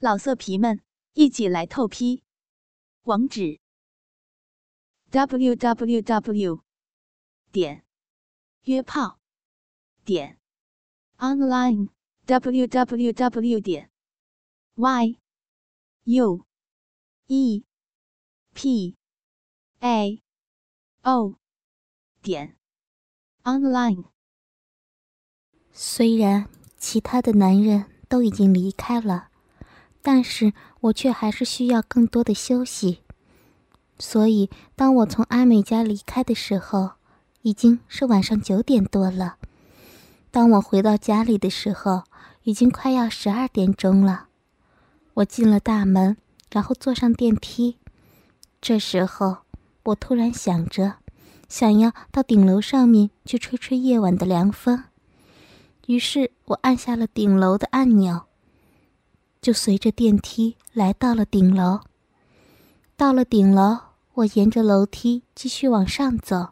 老色皮们，一起来透批！网址：w w w 点约炮点 online w w w 点 y u e p a o 点 online。虽然其他的男人都已经离开了。但是我却还是需要更多的休息，所以当我从阿美家离开的时候，已经是晚上九点多了。当我回到家里的时候，已经快要十二点钟了。我进了大门，然后坐上电梯。这时候，我突然想着，想要到顶楼上面去吹吹夜晚的凉风，于是我按下了顶楼的按钮。就随着电梯来到了顶楼。到了顶楼，我沿着楼梯继续往上走。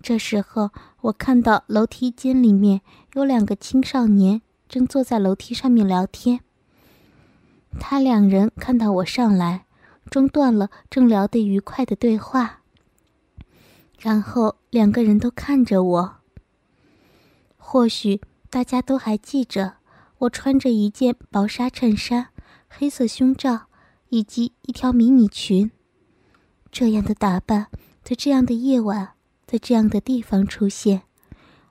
这时候，我看到楼梯间里面有两个青少年正坐在楼梯上面聊天。他两人看到我上来，中断了正聊得愉快的对话，然后两个人都看着我。或许大家都还记着。我穿着一件薄纱衬衫、黑色胸罩以及一条迷你裙。这样的打扮，在这样的夜晚，在这样的地方出现，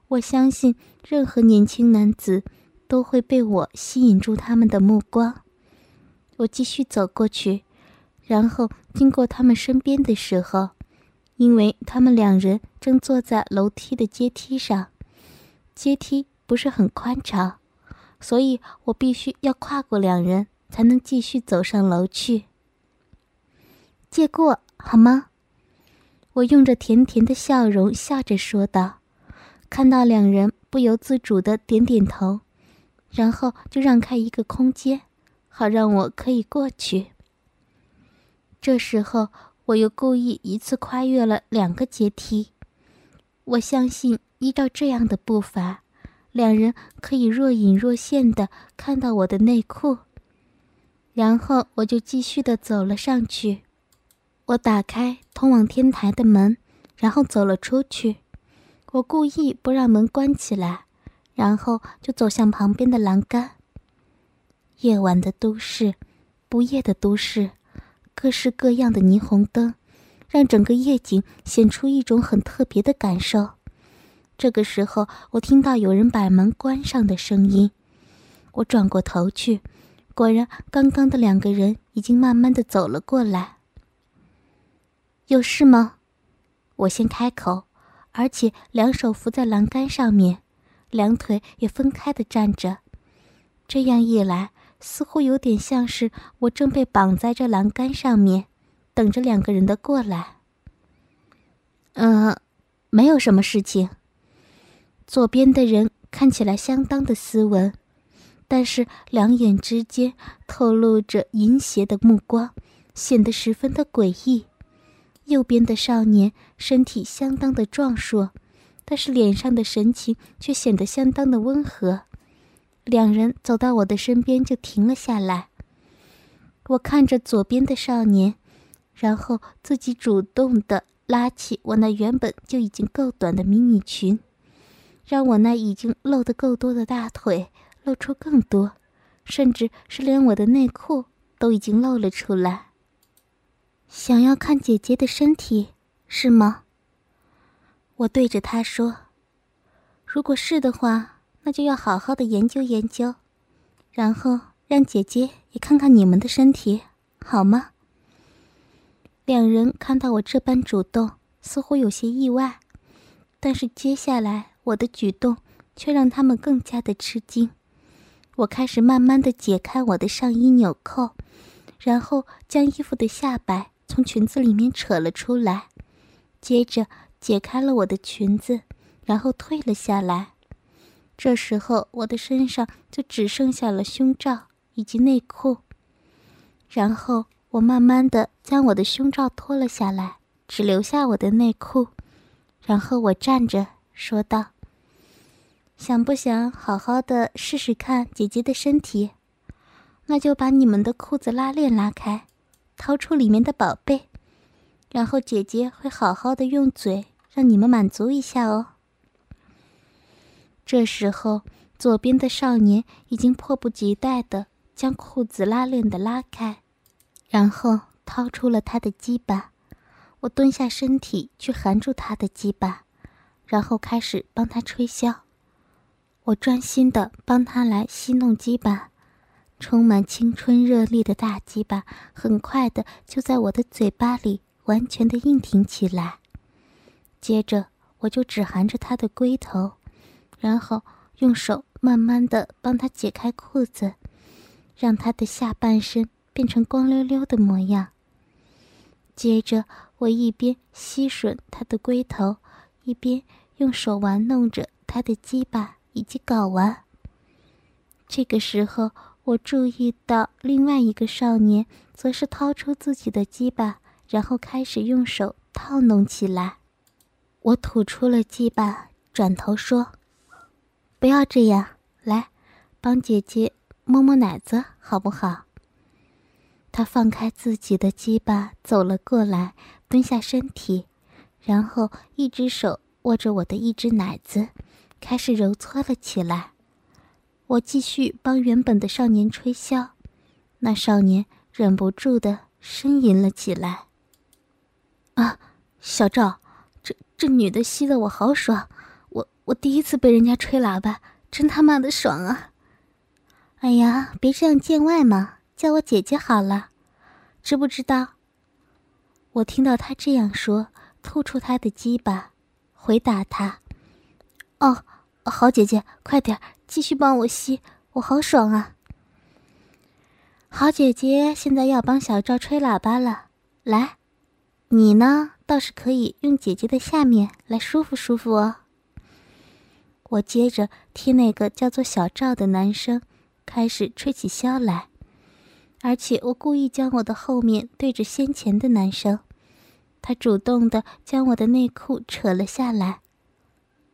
我相信任何年轻男子都会被我吸引住他们的目光。我继续走过去，然后经过他们身边的时候，因为他们两人正坐在楼梯的阶梯上，阶梯不是很宽敞。所以我必须要跨过两人，才能继续走上楼去。借过好吗？我用着甜甜的笑容笑着说道。看到两人不由自主的点点头，然后就让开一个空间，好让我可以过去。这时候我又故意一次跨越了两个阶梯。我相信，依照这样的步伐。两人可以若隐若现的看到我的内裤，然后我就继续的走了上去。我打开通往天台的门，然后走了出去。我故意不让门关起来，然后就走向旁边的栏杆。夜晚的都市，不夜的都市，各式各样的霓虹灯，让整个夜景显出一种很特别的感受。这个时候，我听到有人把门关上的声音。我转过头去，果然，刚刚的两个人已经慢慢的走了过来。有事吗？我先开口，而且两手扶在栏杆上面，两腿也分开的站着。这样一来，似乎有点像是我正被绑在这栏杆上面，等着两个人的过来。嗯，没有什么事情。左边的人看起来相当的斯文，但是两眼之间透露着淫邪的目光，显得十分的诡异。右边的少年身体相当的壮硕，但是脸上的神情却显得相当的温和。两人走到我的身边就停了下来。我看着左边的少年，然后自己主动的拉起我那原本就已经够短的迷你裙。让我那已经露得够多的大腿露出更多，甚至是连我的内裤都已经露了出来。想要看姐姐的身体，是吗？我对着他说：“如果是的话，那就要好好的研究研究，然后让姐姐也看看你们的身体，好吗？”两人看到我这般主动，似乎有些意外，但是接下来。我的举动却让他们更加的吃惊。我开始慢慢的解开我的上衣纽扣，然后将衣服的下摆从裙子里面扯了出来，接着解开了我的裙子，然后退了下来。这时候我的身上就只剩下了胸罩以及内裤。然后我慢慢的将我的胸罩脱了下来，只留下我的内裤。然后我站着。说道：“想不想好好的试试看姐姐的身体？那就把你们的裤子拉链拉开，掏出里面的宝贝，然后姐姐会好好的用嘴让你们满足一下哦。这时候，左边的少年已经迫不及待的将裤子拉链的拉开，然后掏出了他的鸡巴。我蹲下身体去含住他的鸡巴，然后开始帮他吹箫。我专心的帮他来吸弄鸡巴。充满青春热力的大鸡巴，很快的就在我的嘴巴里完全的硬挺起来。接着，我就只含着他的龟头，然后用手慢慢的帮他解开裤子，让他的下半身变成光溜溜的模样。接着，我一边吸吮他的龟头，一边用手玩弄着他的鸡巴以及睾丸。这个时候。我注意到另外一个少年，则是掏出自己的鸡巴，然后开始用手套弄起来。我吐出了鸡巴，转头说：“不要这样，来，帮姐姐摸摸奶子，好不好？”他放开自己的鸡巴，走了过来，蹲下身体，然后一只手握着我的一只奶子，开始揉搓了起来。我继续帮原本的少年吹箫，那少年忍不住的呻吟了起来。啊，小赵，这这女的吸的我好爽，我我第一次被人家吹喇叭，真他妈的爽啊！哎呀，别这样见外嘛，叫我姐姐好了，知不知道？我听到他这样说，吐出他的鸡巴，回答他：“哦，好姐姐，快点。”继续帮我吸，我好爽啊！好姐姐，现在要帮小赵吹喇叭了。来，你呢，倒是可以用姐姐的下面来舒服舒服哦。我接着替那个叫做小赵的男生开始吹起箫来，而且我故意将我的后面对着先前的男生，他主动的将我的内裤扯了下来。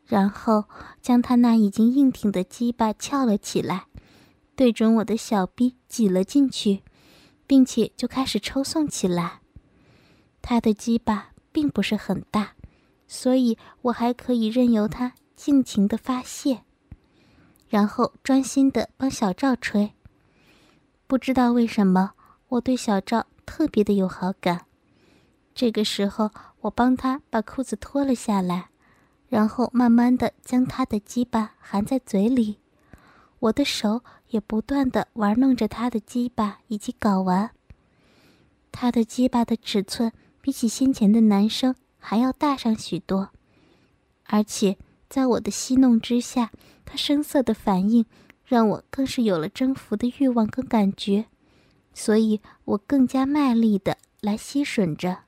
然后将他那已经硬挺的鸡巴翘了起来，对准我的小臂挤了进去，并且就开始抽送起来。他的鸡巴并不是很大，所以我还可以任由他尽情的发泄，然后专心的帮小赵吹。不知道为什么，我对小赵特别的有好感。这个时候，我帮他把裤子脱了下来。然后慢慢的将他的鸡巴含在嘴里，我的手也不断的玩弄着他的鸡巴以及睾丸。他的鸡巴的尺寸比起先前的男生还要大上许多，而且在我的戏弄之下，他声色的反应让我更是有了征服的欲望跟感觉，所以我更加卖力的来吸吮着。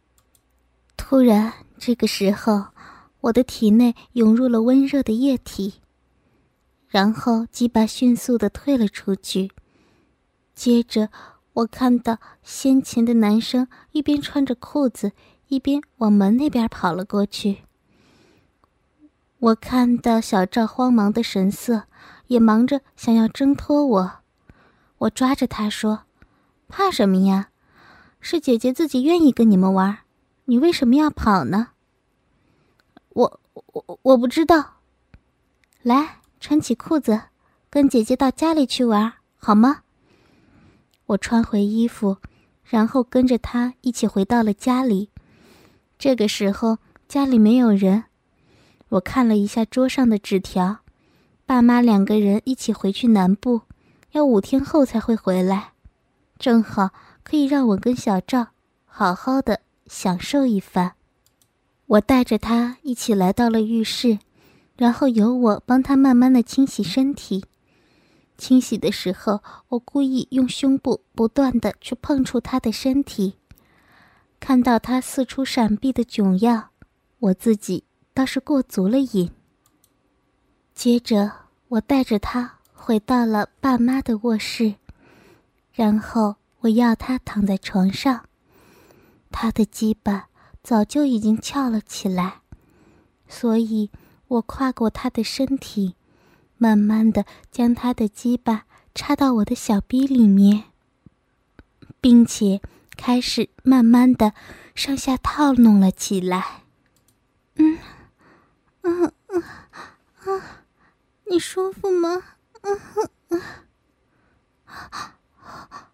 突然，这个时候。我的体内涌入了温热的液体，然后鸡巴迅速的退了出去。接着，我看到先前的男生一边穿着裤子，一边往门那边跑了过去。我看到小赵慌忙的神色，也忙着想要挣脱我。我抓着他说：“怕什么呀？是姐姐自己愿意跟你们玩，你为什么要跑呢？”我我我不知道，来穿起裤子，跟姐姐到家里去玩好吗？我穿回衣服，然后跟着他一起回到了家里。这个时候家里没有人，我看了一下桌上的纸条，爸妈两个人一起回去南部，要五天后才会回来，正好可以让我跟小赵好好的享受一番。我带着他一起来到了浴室，然后由我帮他慢慢的清洗身体。清洗的时候，我故意用胸部不断的去碰触他的身体，看到他四处闪避的窘样，我自己倒是过足了瘾。接着，我带着他回到了爸妈的卧室，然后我要他躺在床上，他的鸡巴。早就已经翘了起来，所以我跨过他的身体，慢慢的将他的鸡巴插到我的小逼里面，并且开始慢慢的上下套弄了起来。嗯，嗯嗯嗯，你舒服吗？嗯嗯，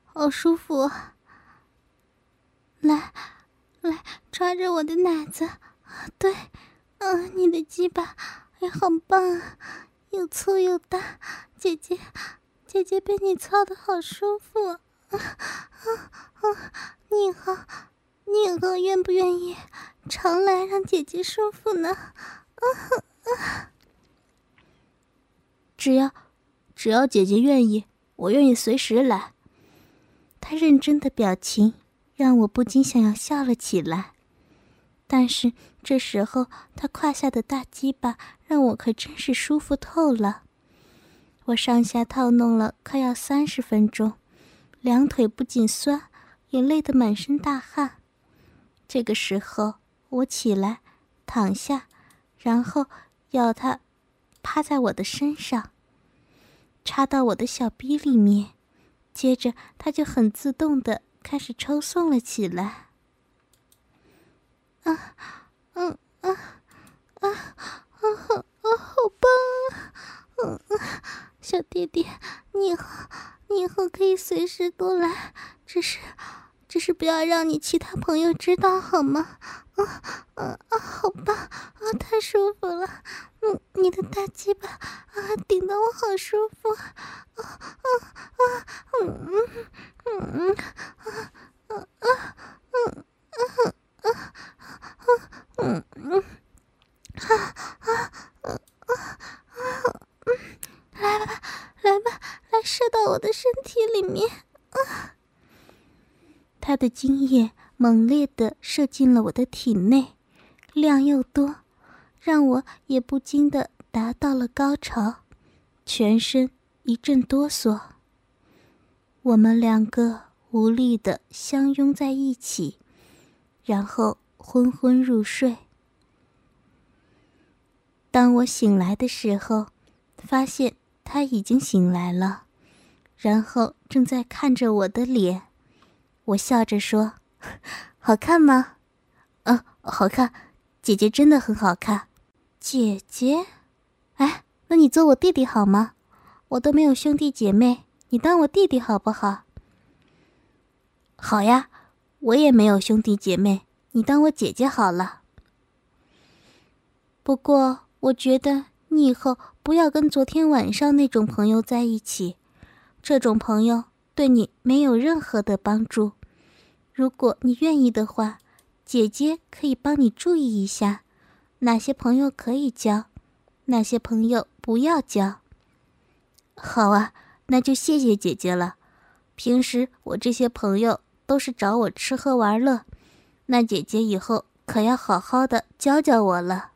好舒服啊。来，来抓着我的奶子，对，嗯，你的鸡巴也好棒啊，又粗又大，姐姐，姐姐被你操的好舒服，啊啊啊！你以后，你以后愿不愿意常来让姐姐舒服呢？啊啊！只要，只要姐姐愿意，我愿意随时来。他认真的表情。让我不禁想要笑了起来，但是这时候他胯下的大鸡巴让我可真是舒服透了。我上下套弄了快要三十分钟，两腿不仅酸，也累得满身大汗。这个时候，我起来，躺下，然后要他趴在我的身上，插到我的小逼里面，接着他就很自动的。开始抽送了起来。啊，嗯啊，啊，啊啊，好棒啊！嗯嗯，小弟弟，你以后你以后可以随时都来，只是只是不要让你其他朋友知道好吗？啊啊啊好棒啊太舒服了。嗯你的大鸡巴啊顶的我好舒服啊。啊啊嗯嗯嗯嗯嗯嗯嗯嗯嗯嗯嗯啊啊啊啊啊嗯来吧来吧来射到我的身体里面。啊他的精液猛烈的射进了我的体内，量又多，让我也不禁的达到了高潮，全身一阵哆嗦。我们两个无力的相拥在一起，然后昏昏入睡。当我醒来的时候，发现他已经醒来了，然后正在看着我的脸。我笑着说：“好看吗？”“嗯，好看。姐姐真的很好看。”“姐姐？哎，那你做我弟弟好吗？我都没有兄弟姐妹。”你当我弟弟好不好？好呀，我也没有兄弟姐妹，你当我姐姐好了。不过我觉得你以后不要跟昨天晚上那种朋友在一起，这种朋友对你没有任何的帮助。如果你愿意的话，姐姐可以帮你注意一下，哪些朋友可以交，哪些朋友不要交。好啊。那就谢谢姐姐了。平时我这些朋友都是找我吃喝玩乐，那姐姐以后可要好好的教教我了。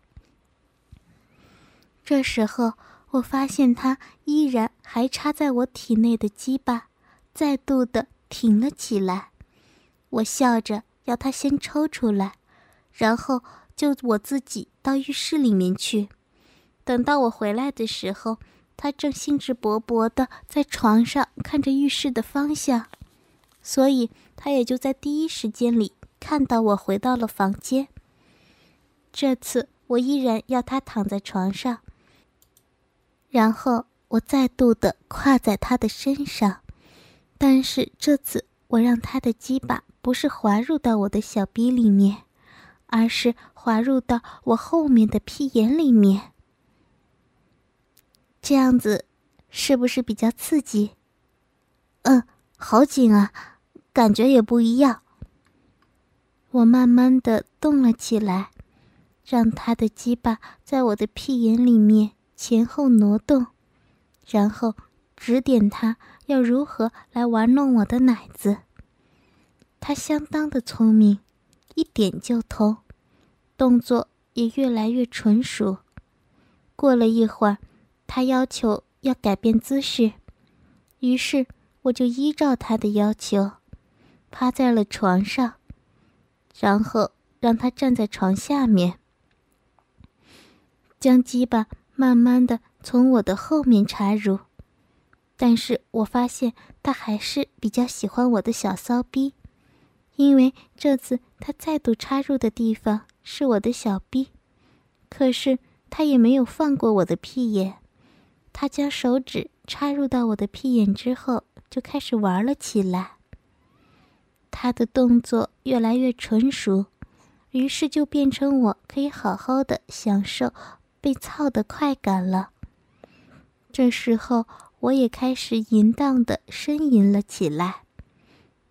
这时候，我发现他依然还插在我体内的鸡巴，再度的挺了起来。我笑着要他先抽出来，然后就我自己到浴室里面去。等到我回来的时候。他正兴致勃勃的在床上看着浴室的方向，所以他也就在第一时间里看到我回到了房间。这次我依然要他躺在床上，然后我再度的跨在他的身上，但是这次我让他的鸡巴不是滑入到我的小逼里面，而是滑入到我后面的屁眼里面。这样子，是不是比较刺激？嗯，好紧啊，感觉也不一样。我慢慢的动了起来，让他的鸡巴在我的屁眼里面前后挪动，然后指点他要如何来玩弄我的奶子。他相当的聪明，一点就通，动作也越来越纯熟。过了一会儿。他要求要改变姿势，于是我就依照他的要求，趴在了床上，然后让他站在床下面，将鸡巴慢慢的从我的后面插入，但是我发现他还是比较喜欢我的小骚逼，因为这次他再度插入的地方是我的小逼。可是他也没有放过我的屁眼，他将手指插入到我的屁眼之后，就开始玩了起来。他的动作越来越纯熟，于是就变成我可以好好的享受被操的快感了。这时候，我也开始淫荡的呻吟了起来，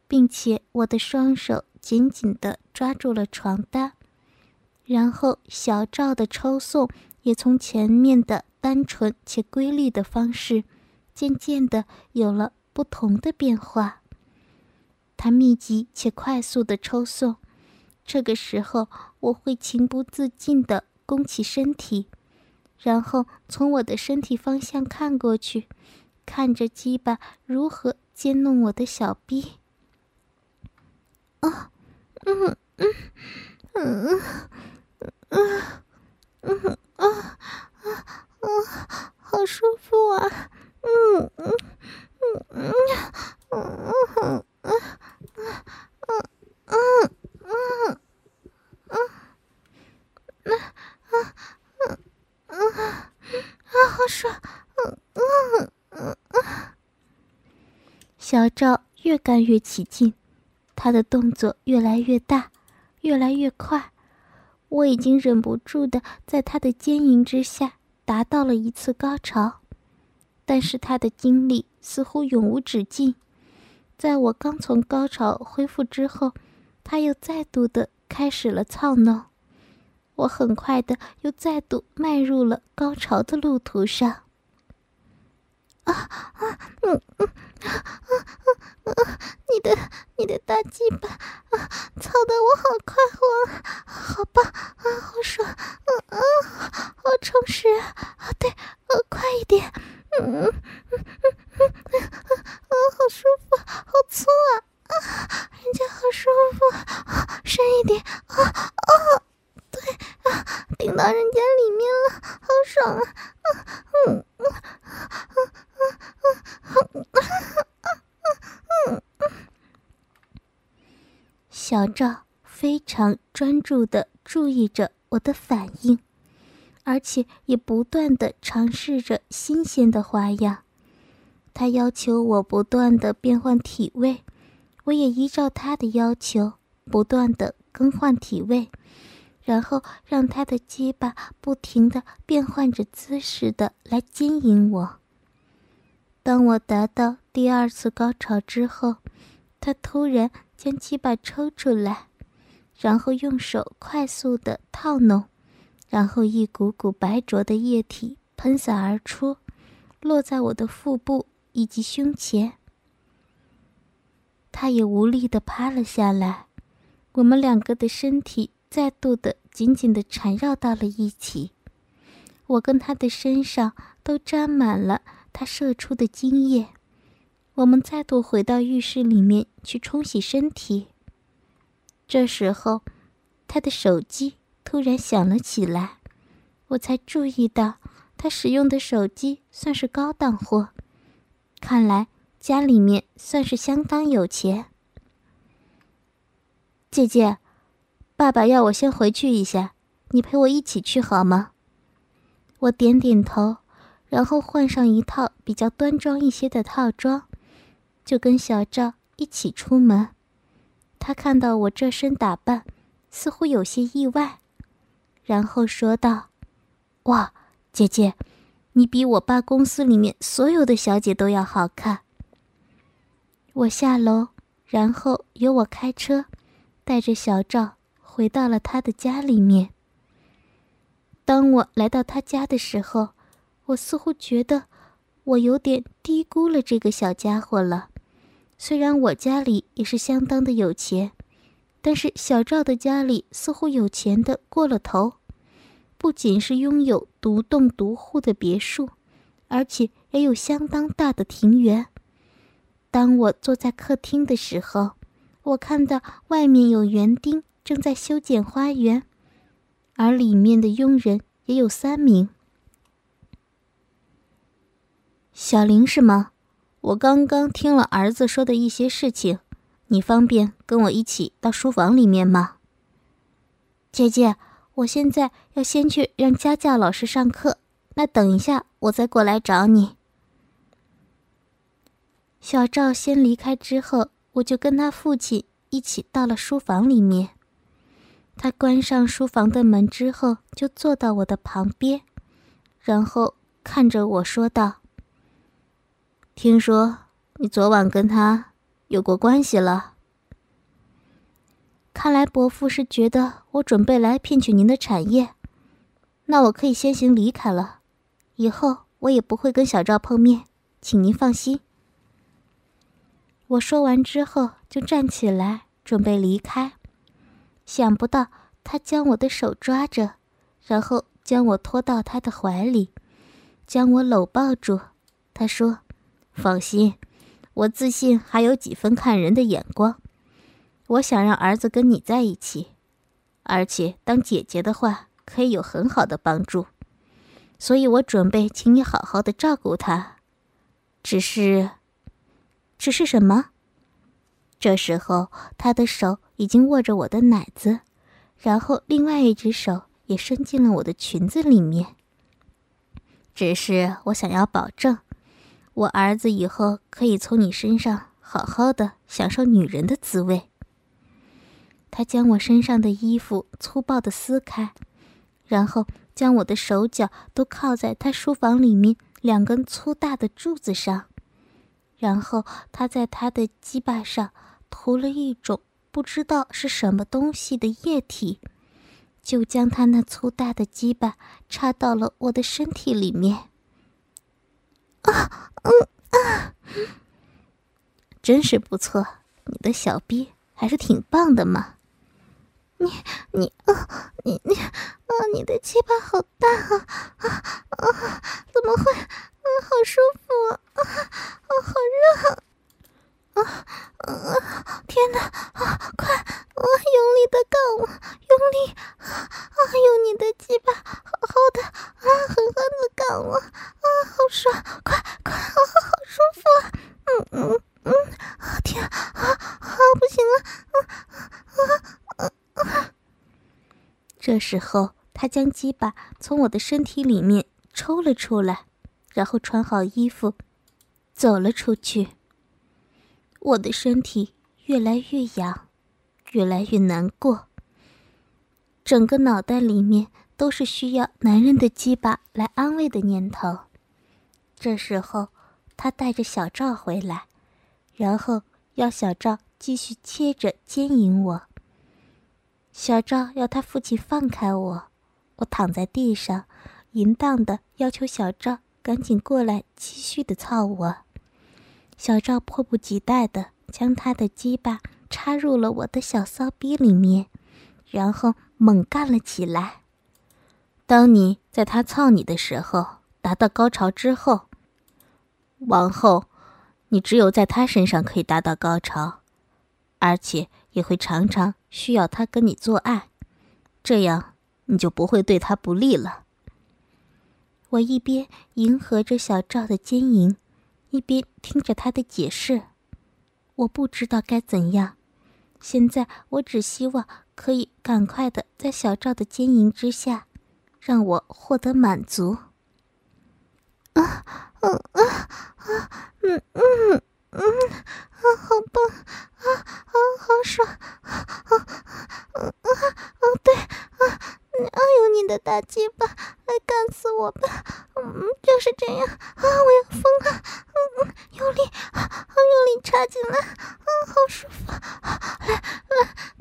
并且我的双手紧紧的抓住了床单，然后小赵的抽送也从前面的单纯且规律的方式，渐渐的有了不同的变化。他密集且快速的抽送，这个时候我会情不自禁的弓起身体，然后从我的身体方向看过去，看着鸡巴如何奸弄我的小逼。啊，嗯嗯嗯嗯赵越干越起劲，他的动作越来越大，越来越快。我已经忍不住的在他的奸淫之下达到了一次高潮，但是他的精力似乎永无止境。在我刚从高潮恢复之后，他又再度的开始了操弄，我很快的又再度迈入了高潮的路途上。啊啊嗯嗯啊啊你的你的大鸡巴啊，操的我好快活，好棒啊，好爽，嗯、啊、嗯，好充实啊，对，呃、快一点，嗯嗯嗯嗯，啊，好舒服，好粗啊，啊，人家好舒服，啊、深一点，啊啊，对啊，顶到人家里面了，好爽啊，啊嗯嗯嗯嗯嗯嗯嗯。啊啊啊啊啊啊小赵非常专注的注意着我的反应，而且也不断的尝试着新鲜的花样。他要求我不断的变换体位，我也依照他的要求不断的更换体位，然后让他的鸡巴不停的变换着姿势的来经营我。当我达到第二次高潮之后，他突然将鸡巴抽出来，然后用手快速的套弄，然后一股股白浊的液体喷洒而出，落在我的腹部。以及胸前，他也无力的趴了下来。我们两个的身体再度的紧紧的缠绕到了一起，我跟他的身上都沾满了他射出的精液。我们再度回到浴室里面去冲洗身体。这时候，他的手机突然响了起来，我才注意到他使用的手机算是高档货。看来家里面算是相当有钱。姐姐，爸爸要我先回去一下，你陪我一起去好吗？我点点头，然后换上一套比较端庄一些的套装，就跟小赵一起出门。他看到我这身打扮，似乎有些意外，然后说道：“哇，姐姐。”你比我爸公司里面所有的小姐都要好看。我下楼，然后由我开车，带着小赵回到了他的家里面。当我来到他家的时候，我似乎觉得我有点低估了这个小家伙了。虽然我家里也是相当的有钱，但是小赵的家里似乎有钱的过了头。不仅是拥有独栋独户的别墅，而且也有相当大的庭园。当我坐在客厅的时候，我看到外面有园丁正在修剪花园，而里面的佣人也有三名。小林是吗？我刚刚听了儿子说的一些事情，你方便跟我一起到书房里面吗？姐姐，我现在要先去让家教老师上课，那等一下我再过来找你。小赵先离开之后，我就跟他父亲一起到了书房里面。他关上书房的门之后，就坐到我的旁边，然后看着我说道：“听说你昨晚跟他有过关系了。看来伯父是觉得我准备来骗取您的产业，那我可以先行离开了。以后我也不会跟小赵碰面，请您放心。”我说完之后，就站起来准备离开。想不到他将我的手抓着，然后将我拖到他的怀里，将我搂抱住。他说：“放心，我自信还有几分看人的眼光。我想让儿子跟你在一起，而且当姐姐的话可以有很好的帮助，所以我准备请你好好的照顾他。只是，只是什么？”这时候，他的手。已经握着我的奶子，然后另外一只手也伸进了我的裙子里面。只是我想要保证，我儿子以后可以从你身上好好的享受女人的滋味。他将我身上的衣服粗暴的撕开，然后将我的手脚都靠在他书房里面两根粗大的柱子上，然后他在他的鸡巴上涂了一种。不知道是什么东西的液体，就将他那粗大的鸡巴插到了我的身体里面。啊，嗯啊，真是不错，你的小逼还是挺棒的嘛。你你啊，你你啊，你的鸡巴好大啊啊啊！怎么会？啊，好舒服啊啊，好热啊！啊！天哪！啊，快！啊，用力的干我，用力！啊，用你的鸡巴，好好的，啊，狠狠的干我！啊，好爽！快快！啊，好舒服啊！嗯嗯嗯！啊天！啊啊！不行了！啊啊啊！这时候，他将鸡巴从我的身体里面抽了出来，然后穿好衣服，走了出去。我的身体越来越痒，越来越难过。整个脑袋里面都是需要男人的鸡巴来安慰的念头。这时候，他带着小赵回来，然后要小赵继续接着奸淫我。小赵要他父亲放开我，我躺在地上，淫荡的要求小赵赶紧过来继续的操我。小赵迫不及待地将他的鸡巴插入了我的小骚逼里面，然后猛干了起来。当你在他操你的时候达到高潮之后，往后你只有在他身上可以达到高潮，而且也会常常需要他跟你做爱，这样你就不会对他不利了。我一边迎合着小赵的奸淫。一边听着他的解释，我不知道该怎样。现在我只希望可以赶快的在小赵的奸淫之下，让我获得满足。啊，嗯啊啊，嗯嗯嗯，啊，好棒，啊啊，好爽，啊啊啊啊，对，啊，啊，用你的大鸡巴来干死我吧，嗯，就是这样，啊，我要疯了。拉，进来，嗯，好舒服，来来，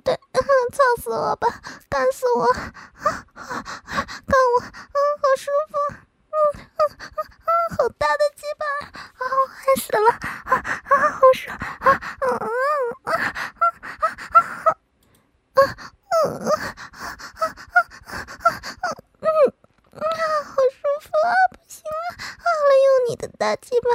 对，嗯，操死我吧，干死我，啊啊，干我，嗯，好舒服，嗯嗯嗯，好大的鸡巴，啊，我害死了，啊啊，好爽，啊嗯嗯啊啊啊啊，啊嗯嗯啊啊啊嗯啊，好舒服啊，不行了，啊，来用你的大鸡巴。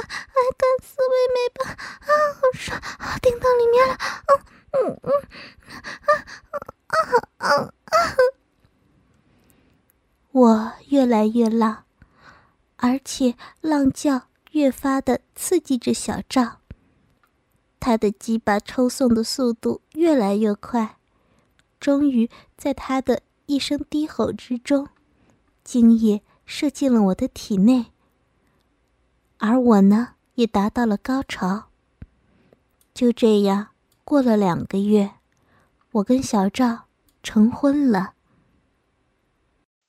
叫越发的刺激着小赵。他的鸡巴抽送的速度越来越快，终于在他的一声低吼之中，精液射进了我的体内。而我呢，也达到了高潮。就这样过了两个月，我跟小赵成婚了。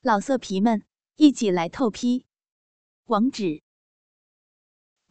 老色皮们，一起来透批！网址